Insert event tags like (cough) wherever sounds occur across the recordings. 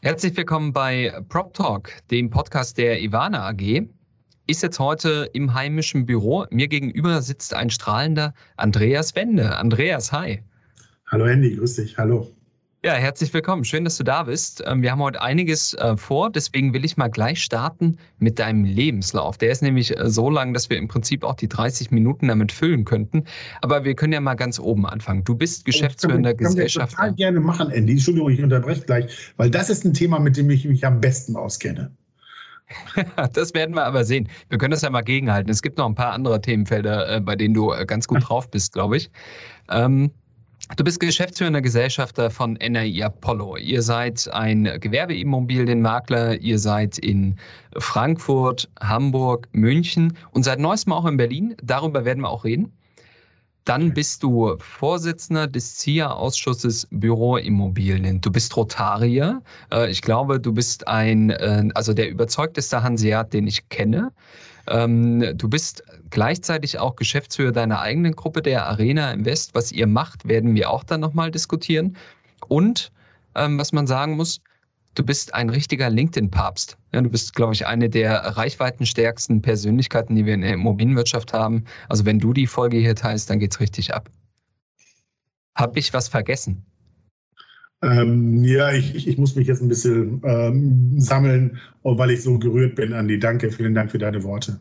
Herzlich willkommen bei Prop Talk, dem Podcast der Ivana AG. Ist jetzt heute im heimischen Büro. Mir gegenüber sitzt ein strahlender Andreas Wende. Andreas, hi. Hallo Andy, grüß dich. Hallo. Ja, herzlich willkommen. Schön, dass du da bist. Ähm, wir haben heute einiges äh, vor, deswegen will ich mal gleich starten mit deinem Lebenslauf. Der ist nämlich äh, so lang, dass wir im Prinzip auch die 30 Minuten damit füllen könnten. Aber wir können ja mal ganz oben anfangen. Du bist geschäftsführender Gesellschafter. Gesellschafter. Ich total gerne machen, Andy. Entschuldigung, ich unterbreche gleich, weil das ist ein Thema, mit dem ich mich am besten auskenne. (laughs) das werden wir aber sehen. Wir können das ja mal gegenhalten. Es gibt noch ein paar andere Themenfelder, äh, bei denen du ganz gut (laughs) drauf bist, glaube ich. Ähm, Du bist geschäftsführender Gesellschafter von NRI Apollo. Ihr seid ein Gewerbeimmobilienmakler. Ihr seid in Frankfurt, Hamburg, München und seit neuestem auch in Berlin. Darüber werden wir auch reden. Dann bist du Vorsitzender des ZIA-Ausschusses Büroimmobilien. Du bist Rotarier. Äh, ich glaube, du bist ein, äh, also der überzeugteste Hanseat, den ich kenne. Ähm, du bist gleichzeitig auch Geschäftsführer deiner eigenen Gruppe, der Arena Invest. Was ihr macht, werden wir auch dann nochmal diskutieren. Und ähm, was man sagen muss, du bist ein richtiger LinkedIn-Papst. Ja, du bist, glaube ich, eine der reichweitenstärksten Persönlichkeiten, die wir in der Immobilienwirtschaft haben. Also wenn du die Folge hier teilst, dann geht es richtig ab. Habe ich was vergessen? Ähm, ja, ich, ich, muss mich jetzt ein bisschen ähm, sammeln, weil ich so gerührt bin, Andi. Danke, vielen Dank für deine Worte.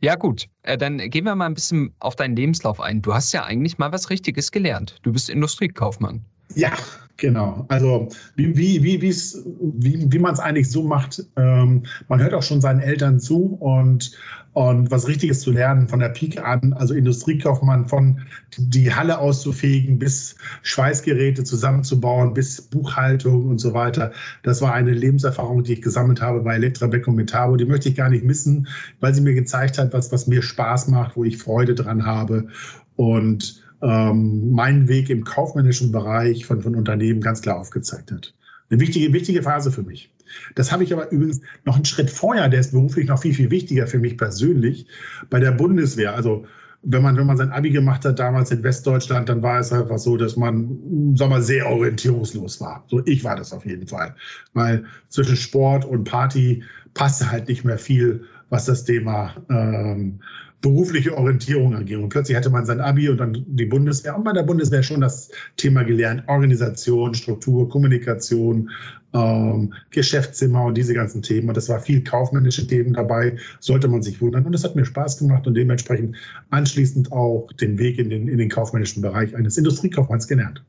Ja, gut. Äh, dann gehen wir mal ein bisschen auf deinen Lebenslauf ein. Du hast ja eigentlich mal was Richtiges gelernt. Du bist Industriekaufmann. Ja, genau. Also wie, wie, wie, wie, wie man es eigentlich so macht, ähm, man hört auch schon seinen Eltern zu und, und was Richtiges zu lernen von der Pike an, also Industriekaufmann von die Halle auszufegen bis Schweißgeräte zusammenzubauen, bis Buchhaltung und so weiter. Das war eine Lebenserfahrung, die ich gesammelt habe bei Elektrabeck und Metabo. Die möchte ich gar nicht missen, weil sie mir gezeigt hat, was, was mir Spaß macht, wo ich Freude dran habe. Und ähm, meinen Weg im kaufmännischen Bereich von, von Unternehmen ganz klar aufgezeigt hat. Eine wichtige, wichtige Phase für mich. Das habe ich aber übrigens noch einen Schritt vorher, der ist beruflich noch viel, viel wichtiger für mich persönlich, bei der Bundeswehr. Also wenn man, wenn man sein Abi gemacht hat, damals in Westdeutschland, dann war es einfach so, dass man, sag mal, sehr orientierungslos war. So, ich war das auf jeden Fall. Weil zwischen Sport und Party passte halt nicht mehr viel, was das Thema ähm, berufliche Orientierung angehen. Und plötzlich hatte man sein Abi und dann die Bundeswehr und bei der Bundeswehr schon das Thema gelernt, Organisation, Struktur, Kommunikation, ähm, Geschäftszimmer und diese ganzen Themen. Und das war viel kaufmännische Themen dabei, sollte man sich wundern. Und es hat mir Spaß gemacht und dementsprechend anschließend auch den Weg in den, in den kaufmännischen Bereich eines Industriekaufmanns gelernt.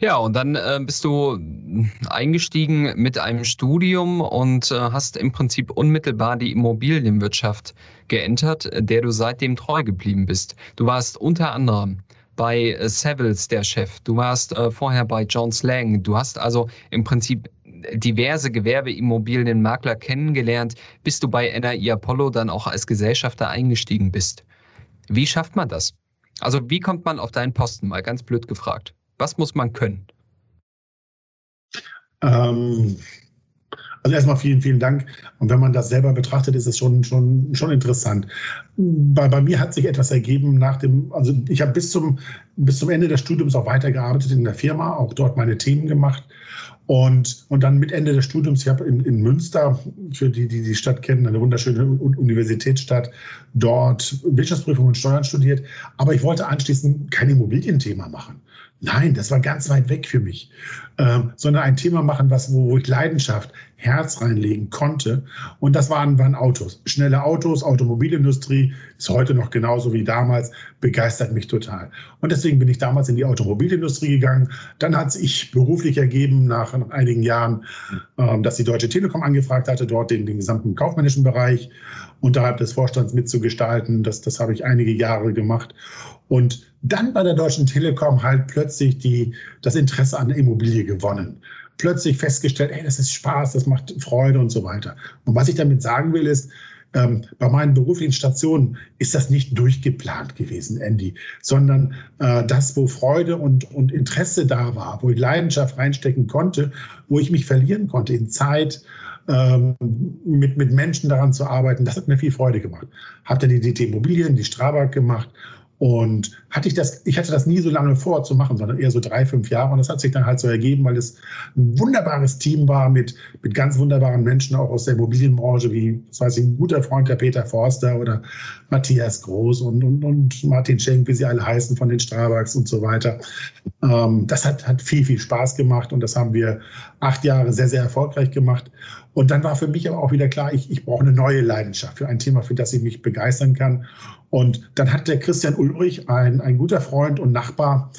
Ja, und dann äh, bist du eingestiegen mit einem Studium und äh, hast im Prinzip unmittelbar die Immobilienwirtschaft geentert, der du seitdem treu geblieben bist. Du warst unter anderem bei äh, Savills der Chef, du warst äh, vorher bei Jones Lang, du hast also im Prinzip diverse Gewerbeimmobilienmakler kennengelernt, bis du bei NRI Apollo dann auch als Gesellschafter eingestiegen bist. Wie schafft man das? Also wie kommt man auf deinen Posten, mal ganz blöd gefragt? Was muss man können? Ähm, also erstmal vielen, vielen Dank. Und wenn man das selber betrachtet, ist es schon, schon, schon interessant. Bei, bei mir hat sich etwas ergeben nach dem, also ich habe bis zum, bis zum Ende des Studiums auch weitergearbeitet in der Firma, auch dort meine Themen gemacht. Und, und dann mit Ende des Studiums, ich habe in, in Münster, für die, die die Stadt kennen, eine wunderschöne Universitätsstadt, dort Wirtschaftsprüfung und Steuern studiert. Aber ich wollte anschließend kein Immobilienthema machen. Nein, das war ganz weit weg für mich. Ähm, sondern ein Thema machen, was, wo, wo ich Leidenschaft, Herz reinlegen konnte. Und das waren, waren Autos. Schnelle Autos, Automobilindustrie ist heute noch genauso wie damals, begeistert mich total. Und deswegen bin ich damals in die Automobilindustrie gegangen. Dann hat sich beruflich ergeben, nach, einigen Jahren, ähm, dass die Deutsche Telekom angefragt hatte, dort den, den gesamten kaufmännischen Bereich unterhalb des Vorstands mitzugestalten. Das, das habe ich einige Jahre gemacht. Und dann bei der Deutschen Telekom halt plötzlich die, das Interesse an Immobilie gewonnen. Plötzlich festgestellt, ey, das ist Spaß, das macht Freude und so weiter. Und was ich damit sagen will, ist, ähm, bei meinen beruflichen Stationen ist das nicht durchgeplant gewesen, Andy, sondern äh, das, wo Freude und, und Interesse da war, wo ich Leidenschaft reinstecken konnte, wo ich mich verlieren konnte in Zeit, ähm, mit, mit Menschen daran zu arbeiten, das hat mir viel Freude gemacht. Habe dann die DT Immobilien, die Strabag gemacht und hatte ich das, ich hatte das nie so lange vor zu machen, sondern eher so drei, fünf Jahre. Und das hat sich dann halt so ergeben, weil es ein wunderbares Team war mit, mit ganz wunderbaren Menschen auch aus der Immobilienbranche, wie, das weiß ich, ein guter Freund der Peter Forster oder Matthias Groß und, und, und Martin Schenk, wie sie alle heißen, von den Strabaks und so weiter. Ähm, das hat, hat viel, viel Spaß gemacht und das haben wir acht Jahre sehr, sehr erfolgreich gemacht. Und dann war für mich aber auch wieder klar, ich, ich brauche eine neue Leidenschaft für ein Thema, für das ich mich begeistern kann. Und dann hat der Christian Ulrich, ein, ein guter Freund und Nachbar,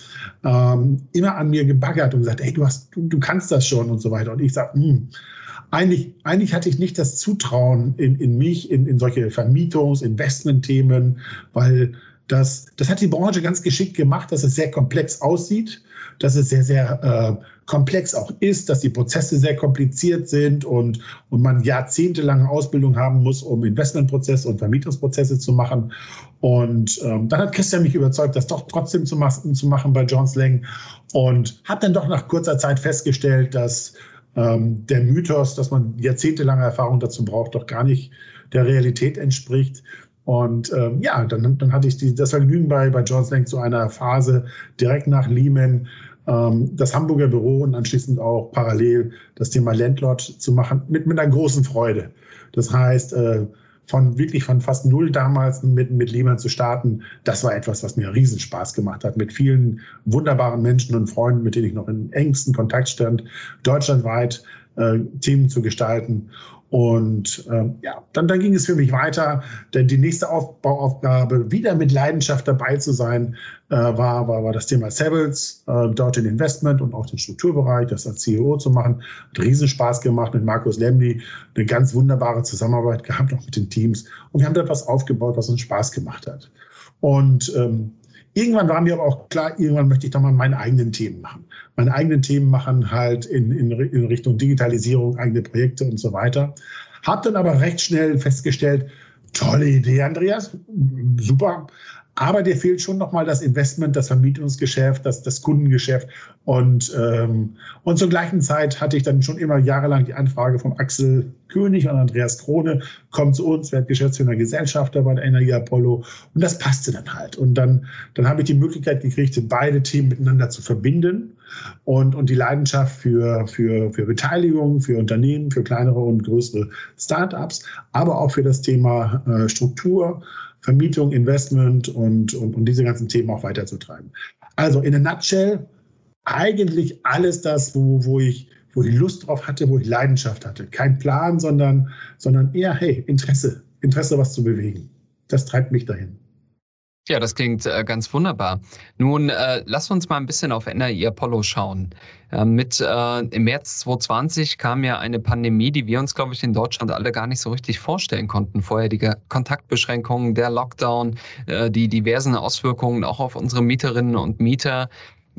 ähm, immer an mir gebaggert und gesagt, hey, du, hast, du, du kannst das schon und so weiter. Und ich sage, hm, eigentlich, eigentlich hatte ich nicht das Zutrauen in, in mich, in, in solche Vermietungs-, Investmentthemen, weil das, das hat die Branche ganz geschickt gemacht, dass es sehr komplex aussieht, dass es sehr, sehr äh, komplex auch ist, dass die Prozesse sehr kompliziert sind und, und man jahrzehntelange Ausbildung haben muss, um Investmentprozesse und Vermietungsprozesse zu machen. Und ähm, dann hat Christian mich überzeugt, das doch trotzdem zu, machen, zu machen bei Johns Lang und habe dann doch nach kurzer Zeit festgestellt, dass ähm, der Mythos, dass man jahrzehntelange Erfahrung dazu braucht, doch gar nicht der Realität entspricht. Und ähm, ja, dann, dann hatte ich die, das Vergnügen bei, bei Johns Lang zu einer Phase direkt nach Lehman das Hamburger Büro und anschließend auch parallel das Thema Landlord zu machen, mit, mit einer großen Freude. Das heißt, äh, von wirklich von fast null damals mit, mit Lehman zu starten, das war etwas, was mir riesen Spaß gemacht hat, mit vielen wunderbaren Menschen und Freunden, mit denen ich noch in engsten Kontakt stand, deutschlandweit äh, Themen zu gestalten. Und ähm, ja, dann, dann ging es für mich weiter, denn die nächste Aufbauaufgabe, wieder mit Leidenschaft dabei zu sein, äh, war, war, war das Thema Savills, äh, dort den Investment und auch den Strukturbereich, das als CEO zu machen. Hat riesen Spaß gemacht mit Markus Lemby, eine ganz wunderbare Zusammenarbeit gehabt, auch mit den Teams. Und wir haben da etwas aufgebaut, was uns Spaß gemacht hat. Und ähm, Irgendwann war mir aber auch klar, irgendwann möchte ich doch mal meine eigenen Themen machen. Meine eigenen Themen machen halt in, in, in Richtung Digitalisierung, eigene Projekte und so weiter. Hab dann aber recht schnell festgestellt, tolle Idee, Andreas, super. Aber dir fehlt schon nochmal das Investment, das Vermietungsgeschäft, das, das Kundengeschäft. Und, ähm, und zur gleichen Zeit hatte ich dann schon immer jahrelang die Anfrage vom Axel König und Andreas Krone, kommt zu uns, wird Geschäftsführer Gesellschafter bei der Energie Apollo. Und das passte dann halt. Und dann, dann habe ich die Möglichkeit gekriegt, beide Themen miteinander zu verbinden und, und die Leidenschaft für, für, für Beteiligung, für Unternehmen, für kleinere und größere Startups, aber auch für das Thema äh, Struktur Vermietung, Investment und, und, und diese ganzen Themen auch weiterzutreiben. Also in a nutshell, eigentlich alles das, wo, wo, ich, wo ich Lust drauf hatte, wo ich Leidenschaft hatte. Kein Plan, sondern, sondern eher, hey, Interesse, Interesse, was zu bewegen. Das treibt mich dahin. Ja, das klingt äh, ganz wunderbar. Nun, äh, lass uns mal ein bisschen auf NRI Apollo schauen. Äh, mit im März 2020 kam ja eine Pandemie, die wir uns, glaube ich, in Deutschland alle gar nicht so richtig vorstellen konnten. Vorher die Kontaktbeschränkungen, der Lockdown, äh, die diversen Auswirkungen auch auf unsere Mieterinnen und Mieter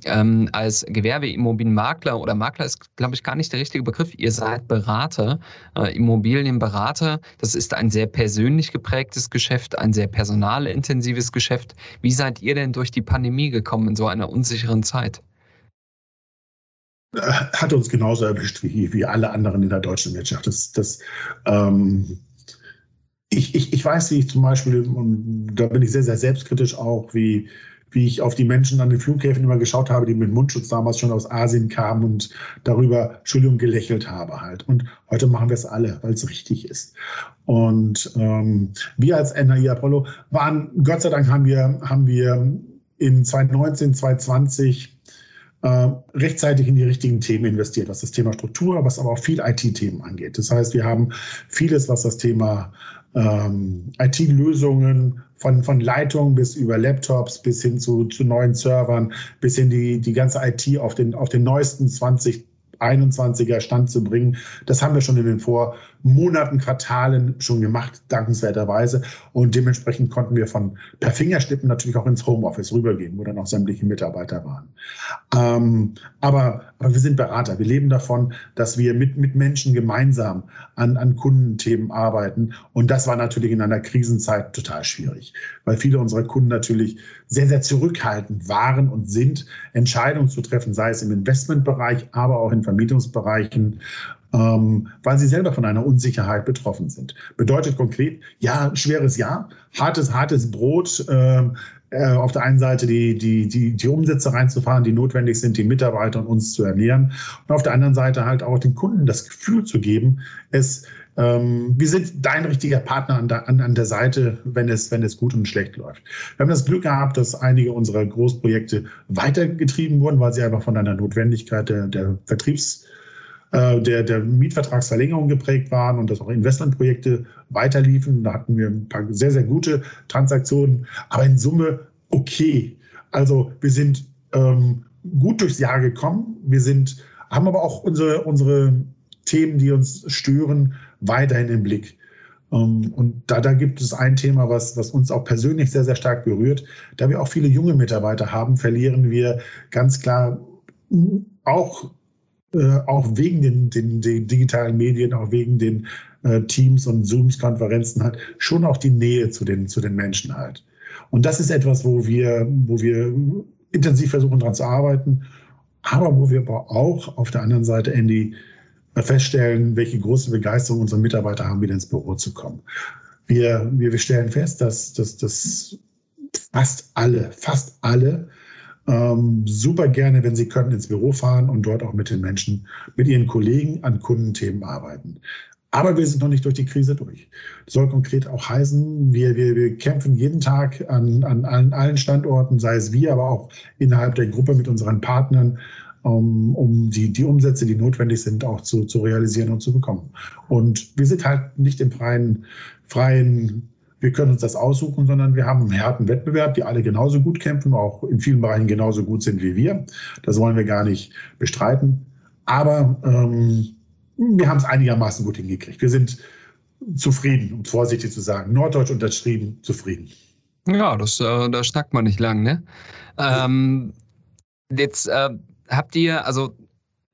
ähm, als Gewerbeimmobilienmakler oder Makler ist, glaube ich, gar nicht der richtige Begriff. Ihr seid Berater, äh, Immobilienberater. Das ist ein sehr persönlich geprägtes Geschäft, ein sehr personalintensives Geschäft. Wie seid ihr denn durch die Pandemie gekommen in so einer unsicheren Zeit? Hat uns genauso erwischt wie, wie alle anderen in der deutschen Wirtschaft. Das, das, ähm, ich, ich, ich weiß, wie ich zum Beispiel, und da bin ich sehr, sehr selbstkritisch auch, wie, wie ich auf die Menschen an den Flughäfen immer geschaut habe, die mit Mundschutz damals schon aus Asien kamen und darüber Entschuldigung gelächelt habe halt. Und heute machen wir es alle, weil es richtig ist. Und ähm, wir als NAI Apollo waren, Gott sei Dank haben wir, haben wir in 2019, 2020 äh, rechtzeitig in die richtigen Themen investiert, was das Thema Struktur, was aber auch viel IT-Themen angeht. Das heißt, wir haben vieles, was das Thema ähm, IT-Lösungen von, von Leitungen bis über Laptops bis hin zu, zu neuen Servern, bis hin die, die ganze IT auf den, auf den neuesten 20 2021er Stand zu bringen. Das haben wir schon in den Vormonaten, Quartalen schon gemacht, dankenswerterweise. Und dementsprechend konnten wir von per Fingerschnippen natürlich auch ins Homeoffice rübergehen, wo dann auch sämtliche Mitarbeiter waren. Ähm, aber, aber wir sind Berater. Wir leben davon, dass wir mit, mit Menschen gemeinsam an, an Kundenthemen arbeiten. Und das war natürlich in einer Krisenzeit total schwierig, weil viele unserer Kunden natürlich sehr, sehr zurückhaltend waren und sind, Entscheidungen zu treffen, sei es im Investmentbereich, aber auch in Vermietungsbereichen, ähm, weil sie selber von einer Unsicherheit betroffen sind. Bedeutet konkret, ja, schweres Ja, hartes, hartes Brot, ähm, äh, auf der einen Seite die, die, die, die Umsätze reinzufahren, die notwendig sind, die Mitarbeiter und uns zu ernähren. Und auf der anderen Seite halt auch den Kunden das Gefühl zu geben, es ähm, wir sind dein richtiger Partner an der, an, an der Seite, wenn es, wenn es gut und schlecht läuft. Wir haben das Glück gehabt, dass einige unserer Großprojekte weitergetrieben wurden, weil sie einfach von einer Notwendigkeit der, der Vertriebs- äh, der, der Mietvertragsverlängerung geprägt waren und dass auch Investmentprojekte weiterliefen. Da hatten wir ein paar sehr, sehr gute Transaktionen, aber in Summe okay. Also wir sind ähm, gut durchs Jahr gekommen. Wir sind, haben aber auch unsere, unsere Themen, die uns stören, weiterhin im Blick. Ähm, und da, da gibt es ein Thema, was, was uns auch persönlich sehr, sehr stark berührt. Da wir auch viele junge Mitarbeiter haben, verlieren wir ganz klar auch äh, auch wegen den, den, den, digitalen Medien, auch wegen den äh, Teams und Zooms, Konferenzen halt, schon auch die Nähe zu den, zu den Menschen halt. Und das ist etwas, wo wir, wo wir intensiv versuchen, daran zu arbeiten, aber wo wir aber auch auf der anderen Seite, Andy, feststellen, welche große Begeisterung unsere Mitarbeiter haben, wieder ins Büro zu kommen. Wir, wir, wir stellen fest, dass, dass, dass fast alle, fast alle ähm, super gerne, wenn Sie können, ins Büro fahren und dort auch mit den Menschen, mit Ihren Kollegen an Kundenthemen arbeiten. Aber wir sind noch nicht durch die Krise durch. Das soll konkret auch heißen, wir, wir, wir kämpfen jeden Tag an, an, an allen Standorten, sei es wir, aber auch innerhalb der Gruppe mit unseren Partnern, um, um die, die Umsätze, die notwendig sind, auch zu, zu realisieren und zu bekommen. Und wir sind halt nicht im freien, freien wir können uns das aussuchen, sondern wir haben einen harten Wettbewerb, die alle genauso gut kämpfen, auch in vielen Bereichen genauso gut sind wie wir. Das wollen wir gar nicht bestreiten. Aber ähm, wir haben es einigermaßen gut hingekriegt. Wir sind zufrieden, um vorsichtig zu sagen. Norddeutsch unterschrieben, zufrieden. Ja, das, äh, da schnackt man nicht lang, ne? Ähm, jetzt äh, habt ihr, also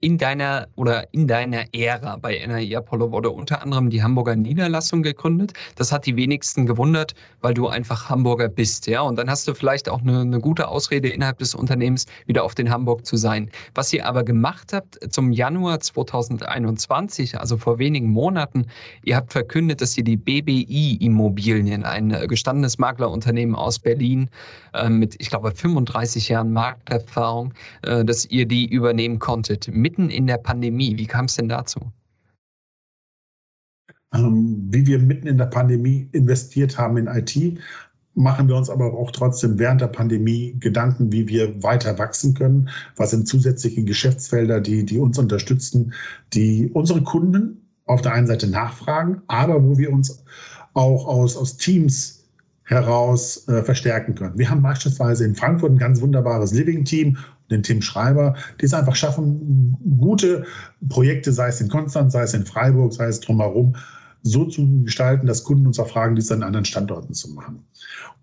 in deiner oder in deiner Ära bei NRI Apollo wurde unter anderem die Hamburger Niederlassung gegründet. Das hat die wenigsten gewundert, weil du einfach Hamburger bist, ja. Und dann hast du vielleicht auch eine, eine gute Ausrede innerhalb des Unternehmens, wieder auf den Hamburg zu sein. Was ihr aber gemacht habt zum Januar 2021, also vor wenigen Monaten, ihr habt verkündet, dass ihr die BBI Immobilien, ein äh, gestandenes Maklerunternehmen aus Berlin äh, mit, ich glaube, 35 Jahren Markterfahrung, äh, dass ihr die übernehmen konntet mitten in der Pandemie. Wie kam es denn dazu? Ähm, wie wir mitten in der Pandemie investiert haben in IT, machen wir uns aber auch trotzdem während der Pandemie Gedanken, wie wir weiter wachsen können. Was sind zusätzliche Geschäftsfelder, die, die uns unterstützen, die unsere Kunden auf der einen Seite nachfragen, aber wo wir uns auch aus, aus Teams heraus äh, verstärken können. Wir haben beispielsweise in Frankfurt ein ganz wunderbares Living-Team den Tim Schreiber, die es einfach schaffen, gute Projekte, sei es in Konstanz, sei es in Freiburg, sei es drumherum, so zu gestalten, dass Kunden uns auch fragen, dies an anderen Standorten zu machen.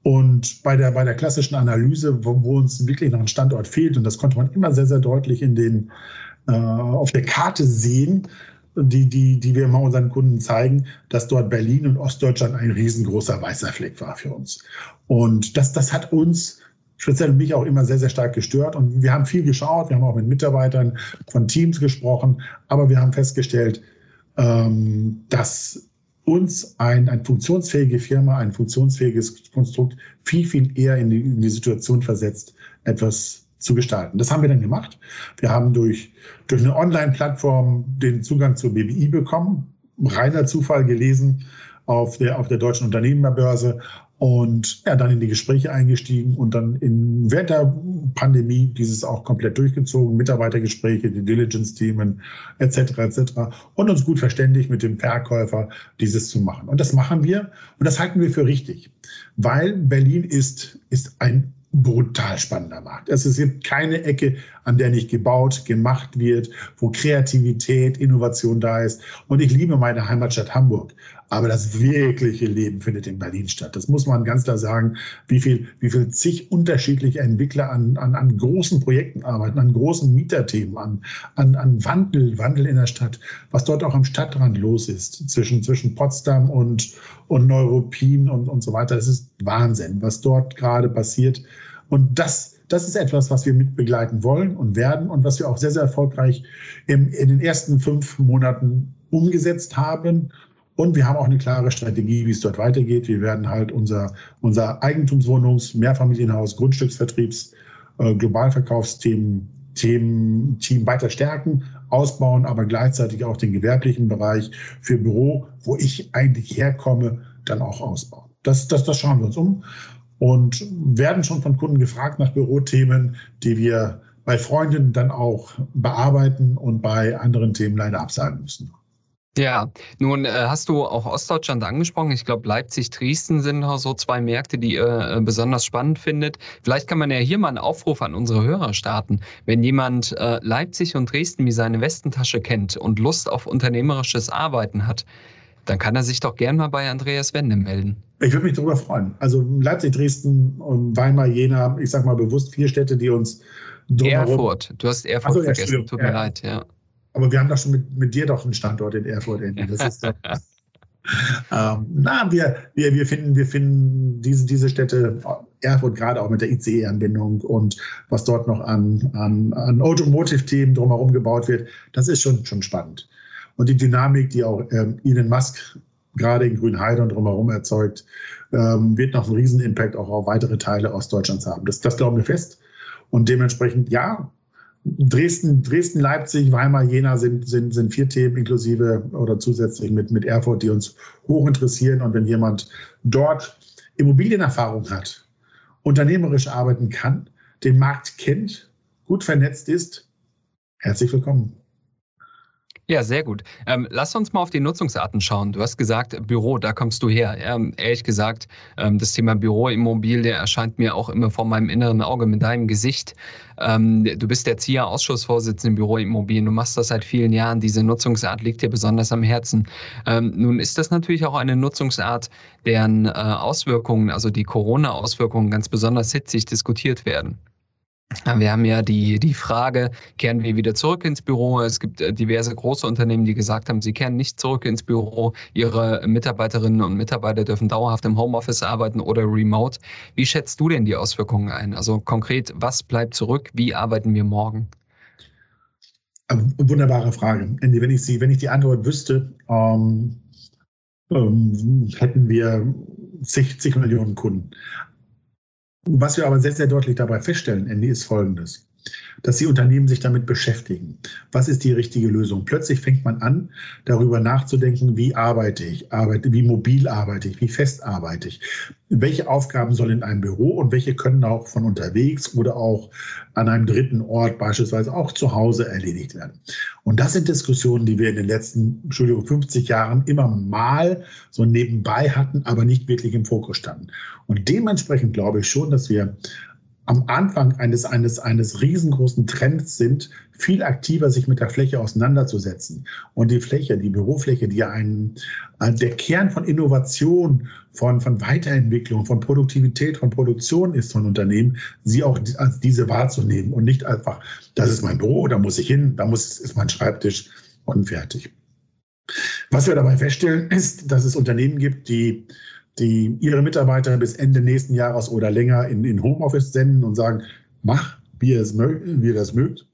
Und bei der, bei der klassischen Analyse, wo, wo uns wirklich noch ein Standort fehlt, und das konnte man immer sehr, sehr deutlich in den, äh, auf der Karte sehen, die, die, die wir immer unseren Kunden zeigen, dass dort Berlin und Ostdeutschland ein riesengroßer weißer Fleck war für uns. Und das, das hat uns speziell mich auch immer sehr, sehr stark gestört. Und wir haben viel geschaut, wir haben auch mit Mitarbeitern von Teams gesprochen, aber wir haben festgestellt, ähm, dass uns ein, ein funktionsfähige Firma, ein funktionsfähiges Konstrukt viel, viel eher in die, in die Situation versetzt, etwas zu gestalten. Das haben wir dann gemacht. Wir haben durch, durch eine Online-Plattform den Zugang zur BBI bekommen, reiner Zufall gelesen auf der, auf der deutschen Unternehmerbörse und ja, dann in die Gespräche eingestiegen und dann in, während der Pandemie dieses auch komplett durchgezogen, Mitarbeitergespräche, die Diligence-Themen etc. etc. und uns gut verständigt mit dem Verkäufer, dieses zu machen. Und das machen wir und das halten wir für richtig, weil Berlin ist, ist ein brutal spannender Markt. Es gibt keine Ecke an der nicht gebaut, gemacht wird, wo Kreativität, Innovation da ist. Und ich liebe meine Heimatstadt Hamburg. Aber das wirkliche Leben findet in Berlin statt. Das muss man ganz klar sagen, wie viel, wie viel zig unterschiedliche Entwickler an, an, an großen Projekten arbeiten, an großen Mieterthemen, an, an, an Wandel, Wandel in der Stadt, was dort auch am Stadtrand los ist, zwischen, zwischen Potsdam und, und Neuruppin und, und so weiter. Es ist Wahnsinn, was dort gerade passiert. Und das, das ist etwas, was wir mitbegleiten wollen und werden und was wir auch sehr, sehr erfolgreich im, in den ersten fünf Monaten umgesetzt haben und wir haben auch eine klare Strategie, wie es dort weitergeht. Wir werden halt unser, unser Eigentumswohnungs-, Mehrfamilienhaus-, Grundstücksvertriebs-, äh, Globalverkaufsthemen Themen, Team weiter stärken, ausbauen, aber gleichzeitig auch den gewerblichen Bereich für Büro, wo ich eigentlich herkomme, dann auch ausbauen. Das, das, das schauen wir uns um und werden schon von Kunden gefragt nach Bürothemen, die wir bei Freunden dann auch bearbeiten und bei anderen Themen leider absagen müssen. Ja, nun äh, hast du auch Ostdeutschland angesprochen. Ich glaube, Leipzig, Dresden sind so zwei Märkte, die ihr äh, besonders spannend findet. Vielleicht kann man ja hier mal einen Aufruf an unsere Hörer starten. Wenn jemand äh, Leipzig und Dresden wie seine Westentasche kennt und Lust auf unternehmerisches Arbeiten hat, dann kann er sich doch gern mal bei Andreas Wende melden. Ich würde mich darüber freuen. Also Leipzig, Dresden, Weimar, Jena, ich sage mal bewusst vier Städte, die uns Erfurt. Du hast Erfurt so, vergessen. Tut mir ja. leid, ja. Aber wir haben doch schon mit, mit dir doch einen Standort in Erfurt. Das ist doch, (laughs) ähm, na, wir, wir, wir, finden, wir finden diese, diese Städte, Erfurt gerade auch mit der ICE-Anbindung und was dort noch an, an, an Automotive-Themen drumherum gebaut wird, das ist schon, schon spannend. Und die Dynamik, die auch ähm, Elon Musk gerade in Grünheide und drumherum erzeugt, ähm, wird noch einen Riesenimpact auch auf weitere Teile Ostdeutschlands haben. Das, das glauben wir fest. Und dementsprechend, ja, Dresden, Dresden, Leipzig, Weimar, Jena sind, sind, sind vier Themen inklusive oder zusätzlich mit, mit Erfurt, die uns hoch interessieren. Und wenn jemand dort Immobilienerfahrung hat, unternehmerisch arbeiten kann, den Markt kennt, gut vernetzt ist, herzlich willkommen. Ja, sehr gut. Ähm, lass uns mal auf die Nutzungsarten schauen. Du hast gesagt, Büro, da kommst du her. Ähm, ehrlich gesagt, ähm, das Thema Büroimmobilie erscheint mir auch immer vor meinem inneren Auge mit deinem Gesicht. Ähm, du bist der ZIA-Ausschussvorsitzende im Büroimmobilien. Du machst das seit vielen Jahren. Diese Nutzungsart liegt dir besonders am Herzen. Ähm, nun ist das natürlich auch eine Nutzungsart, deren äh, Auswirkungen, also die Corona-Auswirkungen ganz besonders hitzig diskutiert werden. Wir haben ja die, die Frage, kehren wir wieder zurück ins Büro? Es gibt äh, diverse große Unternehmen, die gesagt haben, sie kehren nicht zurück ins Büro. Ihre Mitarbeiterinnen und Mitarbeiter dürfen dauerhaft im Homeoffice arbeiten oder remote. Wie schätzt du denn die Auswirkungen ein? Also konkret, was bleibt zurück? Wie arbeiten wir morgen? Wunderbare Frage. Wenn ich, sie, wenn ich die Antwort wüsste, ähm, ähm, hätten wir zig, zig Millionen Kunden. Was wir aber sehr, sehr deutlich dabei feststellen, Andy, ist Folgendes dass die Unternehmen sich damit beschäftigen. Was ist die richtige Lösung? Plötzlich fängt man an, darüber nachzudenken, wie arbeite ich, arbeite, wie mobil arbeite ich, wie fest arbeite ich, welche Aufgaben sollen in einem Büro und welche können auch von unterwegs oder auch an einem dritten Ort, beispielsweise auch zu Hause, erledigt werden. Und das sind Diskussionen, die wir in den letzten, Entschuldigung, 50 Jahren immer mal so nebenbei hatten, aber nicht wirklich im Fokus standen. Und dementsprechend glaube ich schon, dass wir am Anfang eines, eines, eines riesengroßen Trends sind, viel aktiver sich mit der Fläche auseinanderzusetzen. Und die Fläche, die Bürofläche, die ja ein, der Kern von Innovation, von, von Weiterentwicklung, von Produktivität, von Produktion ist von Unternehmen, sie auch als diese wahrzunehmen und nicht einfach, das ist mein Büro, da muss ich hin, da muss, ist mein Schreibtisch und fertig. Was wir dabei feststellen, ist, dass es Unternehmen gibt, die die ihre Mitarbeiter bis Ende nächsten Jahres oder länger in, in Homeoffice senden und sagen, mach, wie ihr, es mögt, wie ihr das mögt.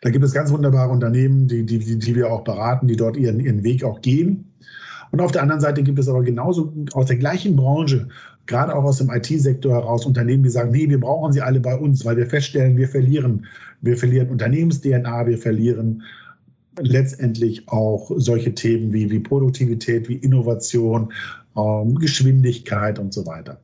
Da gibt es ganz wunderbare Unternehmen, die, die, die wir auch beraten, die dort ihren, ihren Weg auch gehen. Und auf der anderen Seite gibt es aber genauso aus der gleichen Branche, gerade auch aus dem IT-Sektor heraus, Unternehmen, die sagen, nee, wir brauchen sie alle bei uns, weil wir feststellen, wir verlieren, wir verlieren Unternehmens-DNA, wir verlieren letztendlich auch solche Themen wie, wie Produktivität, wie Innovation, ähm, Geschwindigkeit und so weiter.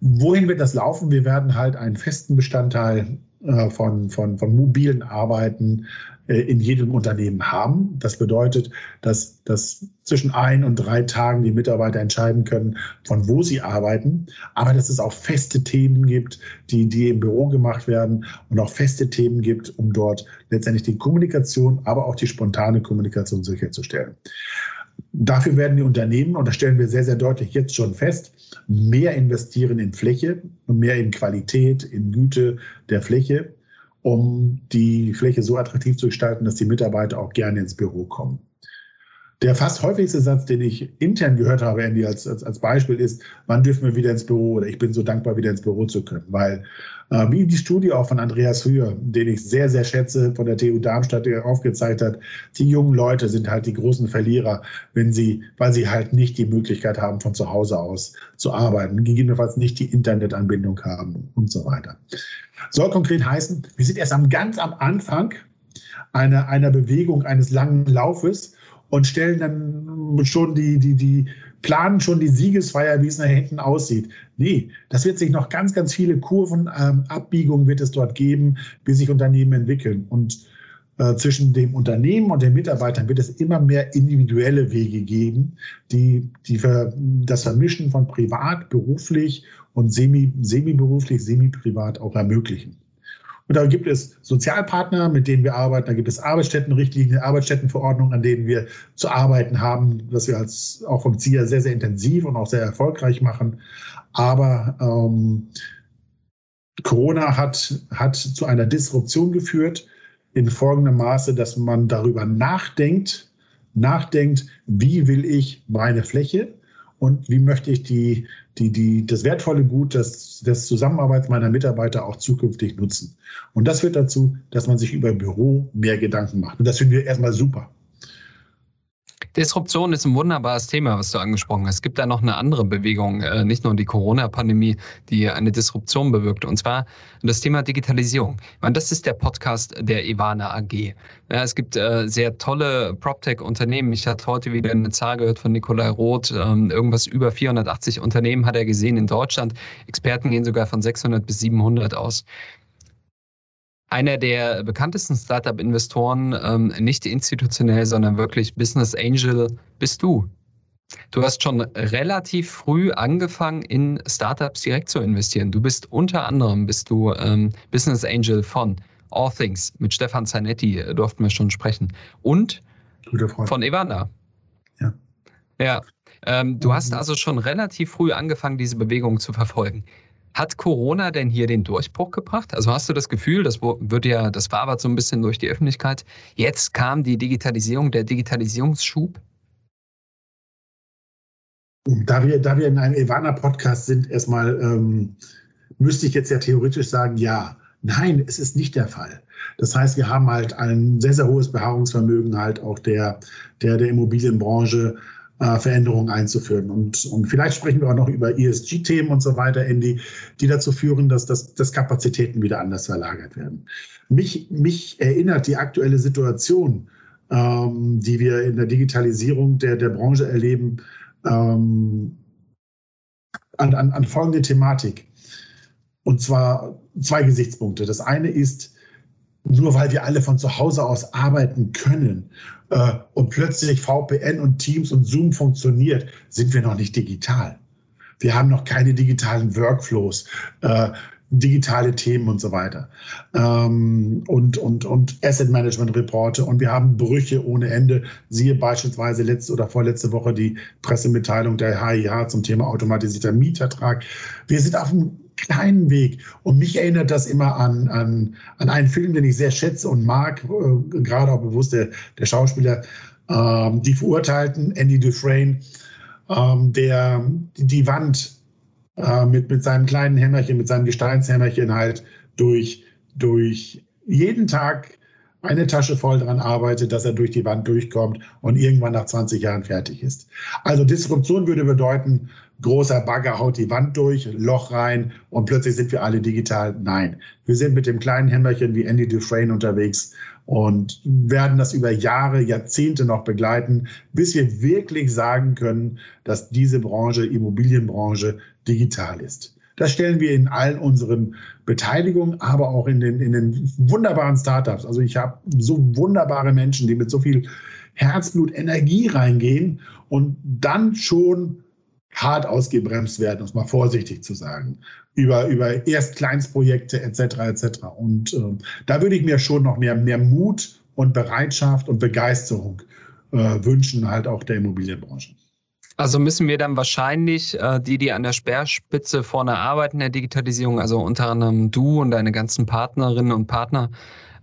Wohin wird das laufen? Wir werden halt einen festen Bestandteil äh, von, von, von mobilen Arbeiten äh, in jedem Unternehmen haben. Das bedeutet, dass, dass zwischen ein und drei Tagen die Mitarbeiter entscheiden können, von wo sie arbeiten, aber dass es auch feste Themen gibt, die, die im Büro gemacht werden und auch feste Themen gibt, um dort letztendlich die Kommunikation, aber auch die spontane Kommunikation sicherzustellen. Dafür werden die Unternehmen, und das stellen wir sehr, sehr deutlich jetzt schon fest, mehr investieren in Fläche und mehr in Qualität, in Güte der Fläche, um die Fläche so attraktiv zu gestalten, dass die Mitarbeiter auch gerne ins Büro kommen. Der fast häufigste Satz, den ich intern gehört habe, Andy, als, als, als Beispiel ist, wann dürfen wir wieder ins Büro oder ich bin so dankbar, wieder ins Büro zu können. Weil, äh, wie die Studie auch von Andreas Hühr, den ich sehr, sehr schätze, von der TU Darmstadt aufgezeigt hat, die jungen Leute sind halt die großen Verlierer, wenn sie, weil sie halt nicht die Möglichkeit haben, von zu Hause aus zu arbeiten, gegebenenfalls nicht die Internetanbindung haben und so weiter. Soll konkret heißen, wir sind erst am ganz am Anfang einer, einer Bewegung, eines langen Laufes, und stellen dann schon die, die, die, planen schon die Siegesfeier, wie es nach hinten aussieht. Nee, das wird sich noch ganz, ganz viele Kurven, ähm, Abbiegungen wird es dort geben, wie sich Unternehmen entwickeln. Und äh, zwischen dem Unternehmen und den Mitarbeitern wird es immer mehr individuelle Wege geben, die, die das Vermischen von privat, beruflich und semi, semi-beruflich, semi-privat auch ermöglichen. Und da gibt es Sozialpartner, mit denen wir arbeiten. Da gibt es Arbeitsstättenrichtlinien, Arbeitsstättenverordnungen, an denen wir zu arbeiten haben, was wir als auch vom ZIA sehr, sehr intensiv und auch sehr erfolgreich machen. Aber ähm, Corona hat, hat zu einer Disruption geführt in folgendem Maße, dass man darüber nachdenkt, nachdenkt, wie will ich meine Fläche und wie möchte ich die, die, die, das wertvolle Gut des, des Zusammenarbeits meiner Mitarbeiter auch zukünftig nutzen. Und das führt dazu, dass man sich über Büro mehr Gedanken macht. Und das finden wir erstmal super. Disruption ist ein wunderbares Thema, was du angesprochen hast. Es gibt da noch eine andere Bewegung, äh, nicht nur die Corona-Pandemie, die eine Disruption bewirkt, und zwar das Thema Digitalisierung. Ich meine, das ist der Podcast der Ivana AG. Ja, es gibt äh, sehr tolle PropTech-Unternehmen. Ich hatte heute wieder eine Zahl gehört von Nikolai Roth. Ähm, irgendwas über 480 Unternehmen hat er gesehen in Deutschland. Experten gehen sogar von 600 bis 700 aus. Einer der bekanntesten Startup-Investoren, ähm, nicht institutionell, sondern wirklich Business Angel, bist du. Du hast schon relativ früh angefangen, in Startups direkt zu investieren. Du bist unter anderem bist du ähm, Business Angel von All Things. Mit Stefan Zanetti äh, durften wir schon sprechen. Und von Ivana. Ja. Ja. Ähm, du hast also schon relativ früh angefangen, diese Bewegung zu verfolgen. Hat Corona denn hier den Durchbruch gebracht? Also hast du das Gefühl, das wird ja, das wabert so ein bisschen durch die Öffentlichkeit. Jetzt kam die Digitalisierung, der Digitalisierungsschub? Da wir, da wir in einem Ivana-Podcast sind, erstmal ähm, müsste ich jetzt ja theoretisch sagen, ja. Nein, es ist nicht der Fall. Das heißt, wir haben halt ein sehr, sehr hohes Beharrungsvermögen halt auch der, der, der Immobilienbranche äh, Veränderungen einzuführen. Und, und vielleicht sprechen wir auch noch über ESG-Themen und so weiter, Andy, die dazu führen, dass, dass, dass Kapazitäten wieder anders verlagert werden. Mich, mich erinnert die aktuelle Situation, ähm, die wir in der Digitalisierung der, der Branche erleben, ähm, an, an, an folgende Thematik. Und zwar zwei Gesichtspunkte. Das eine ist, nur weil wir alle von zu Hause aus arbeiten können äh, und plötzlich VPN und Teams und Zoom funktioniert, sind wir noch nicht digital. Wir haben noch keine digitalen Workflows, äh, digitale Themen und so weiter. Ähm, und, und, und Asset Management Reporte und wir haben Brüche ohne Ende. Siehe beispielsweise letzte oder vorletzte Woche die Pressemitteilung der HIH zum Thema automatisierter Mietvertrag. Wir sind auf einem kleinen Weg. Und mich erinnert das immer an, an, an einen Film, den ich sehr schätze und mag, äh, gerade auch bewusst der, der Schauspieler, ähm, die Verurteilten, Andy Dufresne, ähm, der die Wand äh, mit, mit seinem kleinen Hämmerchen, mit seinem Gesteinshämmerchen halt durch, durch jeden Tag eine Tasche voll dran arbeitet, dass er durch die Wand durchkommt und irgendwann nach 20 Jahren fertig ist. Also Disruption würde bedeuten, großer Bagger haut die Wand durch, Loch rein und plötzlich sind wir alle digital. Nein, wir sind mit dem kleinen Hämmerchen wie Andy Dufresne unterwegs und werden das über Jahre, Jahrzehnte noch begleiten, bis wir wirklich sagen können, dass diese Branche, Immobilienbranche, digital ist. Das stellen wir in allen unseren Beteiligungen, aber auch in den, in den wunderbaren Startups. Also ich habe so wunderbare Menschen, die mit so viel Herzblut, Energie reingehen und dann schon hart ausgebremst werden, um es mal vorsichtig zu sagen, über, über erst Kleinstprojekte etc. etc. Und äh, da würde ich mir schon noch mehr, mehr Mut und Bereitschaft und Begeisterung äh, wünschen, halt auch der Immobilienbranche. Also müssen wir dann wahrscheinlich äh, die, die an der Speerspitze vorne arbeiten der Digitalisierung, also unter anderem du und deine ganzen Partnerinnen und Partner,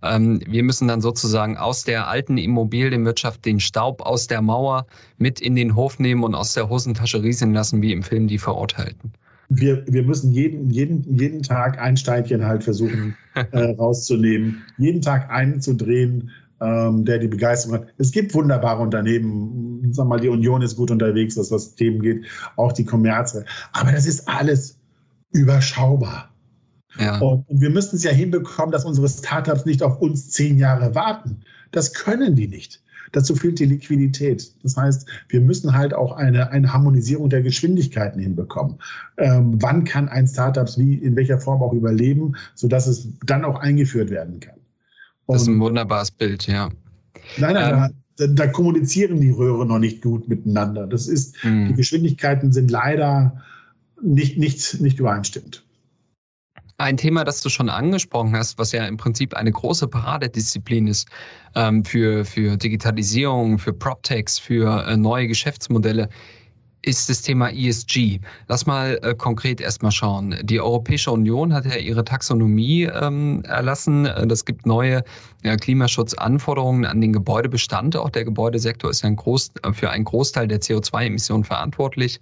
wir müssen dann sozusagen aus der alten Immobilienwirtschaft den Staub aus der Mauer mit in den Hof nehmen und aus der Hosentasche rieseln lassen, wie im Film Die Verurteilten. Wir, wir müssen jeden, jeden, jeden Tag ein Steinchen halt versuchen (laughs) äh, rauszunehmen, jeden Tag einen zu drehen, ähm, der die Begeisterung hat. Es gibt wunderbare Unternehmen, sag mal, die Union ist gut unterwegs, was was Themen geht, auch die Kommerz. Aber das ist alles überschaubar. Ja. Und wir müssen es ja hinbekommen, dass unsere Startups nicht auf uns zehn Jahre warten. Das können die nicht. Dazu fehlt die Liquidität. Das heißt, wir müssen halt auch eine, eine Harmonisierung der Geschwindigkeiten hinbekommen. Ähm, wann kann ein Startup wie in welcher Form auch überleben, sodass es dann auch eingeführt werden kann? Und das ist ein wunderbares Bild, ja. Nein, nein, ähm, da, da, kommunizieren die Röhre noch nicht gut miteinander. Das ist, mh. die Geschwindigkeiten sind leider nicht, nicht, nicht übereinstimmend. Ein Thema, das du schon angesprochen hast, was ja im Prinzip eine große Paradedisziplin ist ähm, für, für Digitalisierung, für PropTechs, für äh, neue Geschäftsmodelle, ist das Thema ESG. Lass mal äh, konkret erstmal schauen. Die Europäische Union hat ja ihre Taxonomie ähm, erlassen. Das gibt neue ja, Klimaschutzanforderungen an den Gebäudebestand. Auch der Gebäudesektor ist ja ein Groß, für einen Großteil der CO2-Emissionen verantwortlich.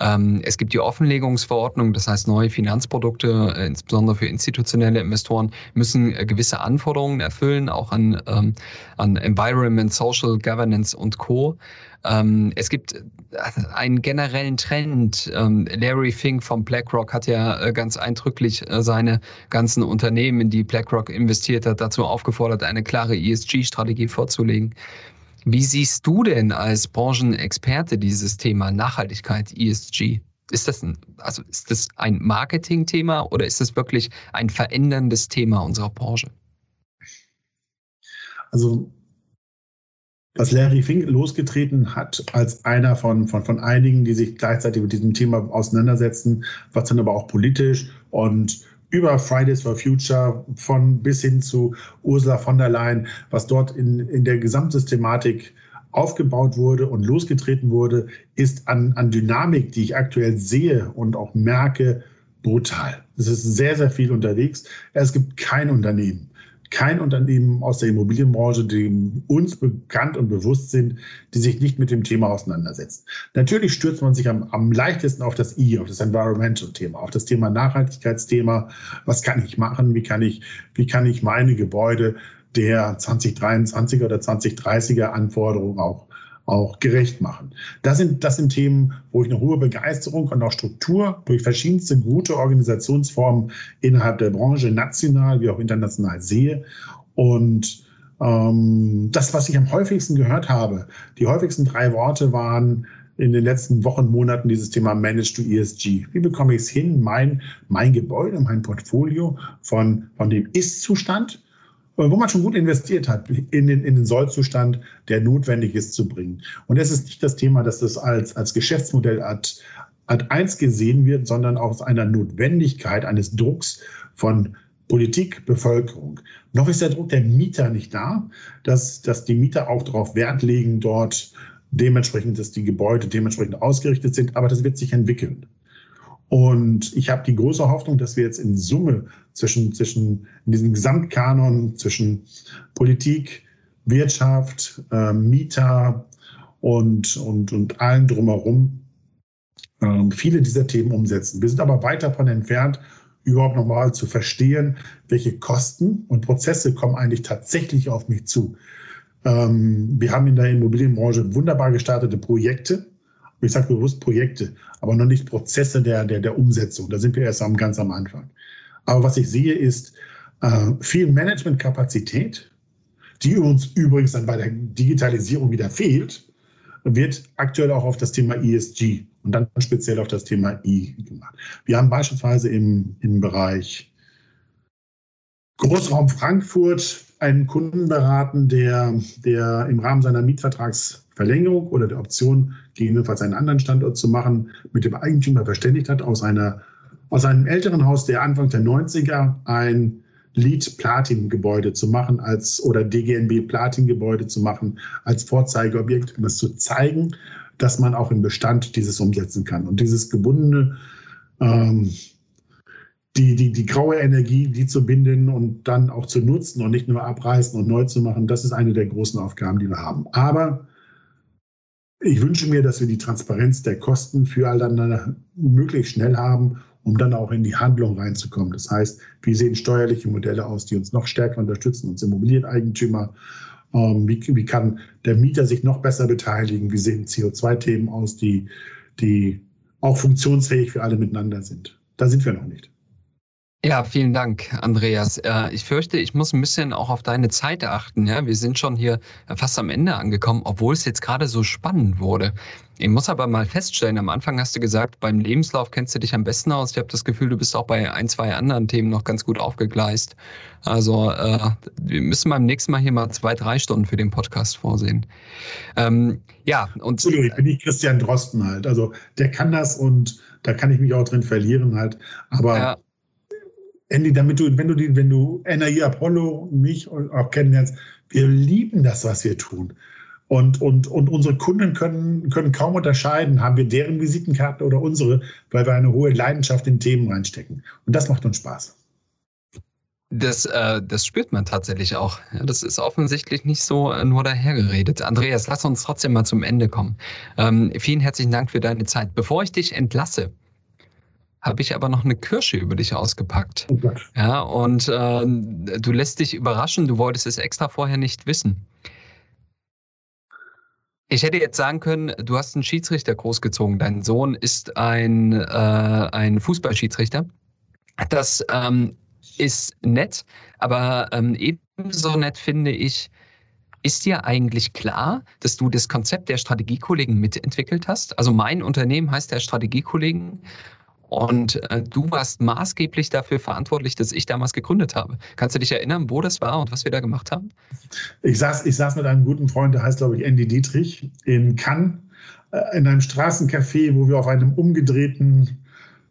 Ähm, es gibt die Offenlegungsverordnung, das heißt neue Finanzprodukte, äh, insbesondere für institutionelle Investoren, müssen äh, gewisse Anforderungen erfüllen, auch an, ähm, an Environment, Social Governance und Co. Ähm, es gibt äh, einen generellen Trend. Ähm, Larry Fink von BlackRock hat ja äh, ganz eindrücklich äh, seine ganzen Unternehmen, in die BlackRock investiert hat, dazu aufgefordert, eine klare ESG-Strategie vorzulegen. Wie siehst du denn als Branchenexperte dieses Thema Nachhaltigkeit, ESG? Ist das ein, also ist ein Marketingthema oder ist das wirklich ein veränderndes Thema unserer Branche? Also was Larry Fink losgetreten hat, als einer von, von, von einigen, die sich gleichzeitig mit diesem Thema auseinandersetzen, was dann aber auch politisch und über Fridays for Future von bis hin zu Ursula von der Leyen, was dort in, in der Gesamtsystematik aufgebaut wurde und losgetreten wurde, ist an, an Dynamik, die ich aktuell sehe und auch merke, brutal. Es ist sehr, sehr viel unterwegs. Es gibt kein Unternehmen, kein Unternehmen aus der Immobilienbranche, die uns bekannt und bewusst sind, die sich nicht mit dem Thema auseinandersetzen. Natürlich stürzt man sich am, am leichtesten auf das I, auf das Environmental-Thema, auf das Thema Nachhaltigkeitsthema. Was kann ich machen? Wie kann ich, wie kann ich meine Gebäude der 2023er oder 2030er Anforderungen auch auch gerecht machen. Das sind, das sind Themen, wo ich eine hohe Begeisterung und auch Struktur durch verschiedenste gute Organisationsformen innerhalb der Branche, national wie auch international sehe. Und ähm, das, was ich am häufigsten gehört habe, die häufigsten drei Worte waren in den letzten Wochen, Monaten dieses Thema Manage to ESG. Wie bekomme ich es hin, mein, mein Gebäude, mein Portfolio von, von dem Ist-Zustand wo man schon gut investiert hat, in den, in den Sollzustand, der notwendig ist, zu bringen. Und es ist nicht das Thema, dass das als, als Geschäftsmodell Art, Art 1 gesehen wird, sondern aus einer Notwendigkeit eines Drucks von Politik, Bevölkerung. Noch ist der Druck der Mieter nicht da, dass, dass die Mieter auch darauf Wert legen, dort dementsprechend, dass die Gebäude dementsprechend ausgerichtet sind, aber das wird sich entwickeln. Und ich habe die große Hoffnung, dass wir jetzt in Summe zwischen, zwischen in diesem Gesamtkanon zwischen Politik, Wirtschaft, äh, Mieter und, und, und allen drumherum äh, viele dieser Themen umsetzen. Wir sind aber weit davon entfernt, überhaupt nochmal zu verstehen, welche Kosten und Prozesse kommen eigentlich tatsächlich auf mich zu. Ähm, wir haben in der Immobilienbranche wunderbar gestartete Projekte, ich sage bewusst Projekte, aber noch nicht Prozesse der, der, der Umsetzung. Da sind wir erst am, ganz am Anfang. Aber was ich sehe, ist äh, viel Managementkapazität, die uns übrigens dann bei der Digitalisierung wieder fehlt, wird aktuell auch auf das Thema ESG und dann speziell auf das Thema I gemacht. Wir haben beispielsweise im, im Bereich Großraum Frankfurt einen Kunden beraten, der, der im Rahmen seiner Mietvertragsverlängerung oder der Option, gegebenenfalls einen anderen Standort zu machen, mit dem Eigentümer verständigt hat, aus, einer, aus einem älteren Haus der Anfang der 90er ein Lead-Platin-Gebäude zu machen als oder DGNB-Platin-Gebäude zu machen als Vorzeigeobjekt, um es zu zeigen, dass man auch im Bestand dieses umsetzen kann. Und dieses gebundene ähm, die, die, die graue Energie, die zu binden und dann auch zu nutzen und nicht nur abreißen und neu zu machen, das ist eine der großen Aufgaben, die wir haben. Aber ich wünsche mir, dass wir die Transparenz der Kosten für alle möglichst schnell haben, um dann auch in die Handlung reinzukommen. Das heißt, wie sehen steuerliche Modelle aus, die uns noch stärker unterstützen, uns Immobilieneigentümer? Ähm, wie, wie kann der Mieter sich noch besser beteiligen? Wie sehen CO2-Themen aus, die, die auch funktionsfähig für alle miteinander sind? Da sind wir noch nicht. Ja, vielen Dank, Andreas. Äh, ich fürchte, ich muss ein bisschen auch auf deine Zeit achten. Ja, wir sind schon hier fast am Ende angekommen, obwohl es jetzt gerade so spannend wurde. Ich muss aber mal feststellen, am Anfang hast du gesagt, beim Lebenslauf kennst du dich am besten aus. Ich habe das Gefühl, du bist auch bei ein, zwei anderen Themen noch ganz gut aufgegleist. Also äh, wir müssen beim nächsten Mal hier mal zwei, drei Stunden für den Podcast vorsehen. Ähm, ja, und. Entschuldigung, ich bin nicht Christian Drosten halt. Also der kann das und da kann ich mich auch drin verlieren halt. Aber ja Andy, damit du, wenn du die, wenn du NRI Apollo, mich auch kennenlernst, wir lieben das, was wir tun. Und, und, und unsere Kunden können, können kaum unterscheiden, haben wir deren Visitenkarten oder unsere, weil wir eine hohe Leidenschaft in Themen reinstecken. Und das macht uns Spaß. Das, äh, das spürt man tatsächlich auch. Das ist offensichtlich nicht so äh, nur dahergeredet. Andreas, lass uns trotzdem mal zum Ende kommen. Ähm, vielen herzlichen Dank für deine Zeit. Bevor ich dich entlasse, habe ich aber noch eine Kirsche über dich ausgepackt. Oh ja, und äh, du lässt dich überraschen, du wolltest es extra vorher nicht wissen. Ich hätte jetzt sagen können, du hast einen Schiedsrichter großgezogen. Dein Sohn ist ein, äh, ein Fußballschiedsrichter. Das ähm, ist nett, aber ähm, ebenso nett finde ich, ist dir eigentlich klar, dass du das Konzept der Strategiekollegen mitentwickelt hast? Also mein Unternehmen heißt der Strategiekollegen und äh, du warst maßgeblich dafür verantwortlich, dass ich damals gegründet habe. Kannst du dich erinnern, wo das war und was wir da gemacht haben? Ich saß, ich saß mit einem guten Freund, der heißt, glaube ich, Andy Dietrich, in Cannes, äh, in einem Straßencafé, wo wir auf einem umgedrehten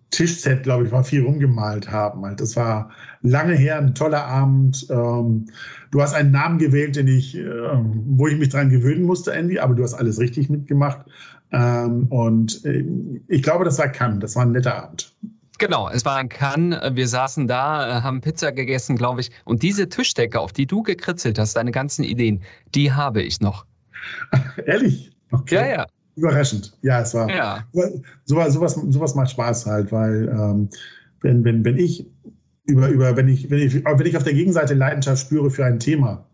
Tischset, glaube ich, war viel rumgemalt haben. Halt. Das war lange her, ein toller Abend. Ähm, du hast einen Namen gewählt, den ich, ähm, wo ich mich dran gewöhnen musste, Andy, aber du hast alles richtig mitgemacht. Ähm, und äh, ich glaube, das war Cannes. Das war ein netter Abend. Genau, es war in Cannes. Wir saßen da, äh, haben Pizza gegessen, glaube ich. Und diese Tischdecke, auf die du gekritzelt hast, deine ganzen Ideen, die habe ich noch. (laughs) Ehrlich? Okay. Ja, ja. Überraschend. Ja, es war. Ja. Sowas, sowas, sowas macht Spaß halt, weil ähm, wenn, wenn, wenn ich über, über, wenn ich, wenn ich, wenn ich auf der Gegenseite Leidenschaft spüre für ein Thema,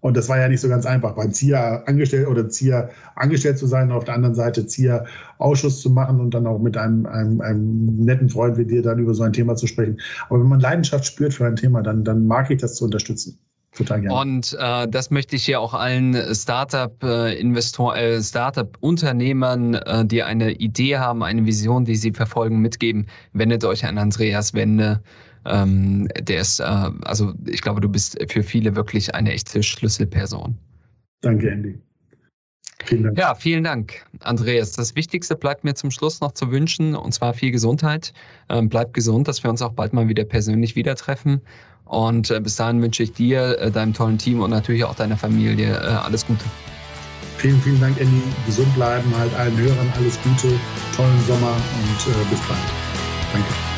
und das war ja nicht so ganz einfach, beim ZIA angestellt oder ZIA angestellt zu sein und auf der anderen Seite ZIA Ausschuss zu machen und dann auch mit einem, einem, einem netten Freund wie dir dann über so ein Thema zu sprechen. Aber wenn man Leidenschaft spürt für ein Thema, dann, dann mag ich das zu unterstützen. Total gerne. Und äh, das möchte ich hier auch allen Startup-Investoren, äh, äh, Startup-Unternehmern, äh, die eine Idee haben, eine Vision, die sie verfolgen, mitgeben. Wendet euch an Andreas Wende. Ähm, der ist, äh, also ich glaube, du bist für viele wirklich eine echte Schlüsselperson. Danke, Andy. Vielen Dank. Ja, vielen Dank, Andreas. Das Wichtigste bleibt mir zum Schluss noch zu wünschen, und zwar viel Gesundheit. Ähm, bleib gesund, dass wir uns auch bald mal wieder persönlich wieder treffen. Und äh, bis dahin wünsche ich dir, äh, deinem tollen Team und natürlich auch deiner Familie äh, alles Gute. Vielen, vielen Dank, Andy. Gesund bleiben, halt allen Hörern alles Gute, tollen Sommer und äh, bis bald. Danke.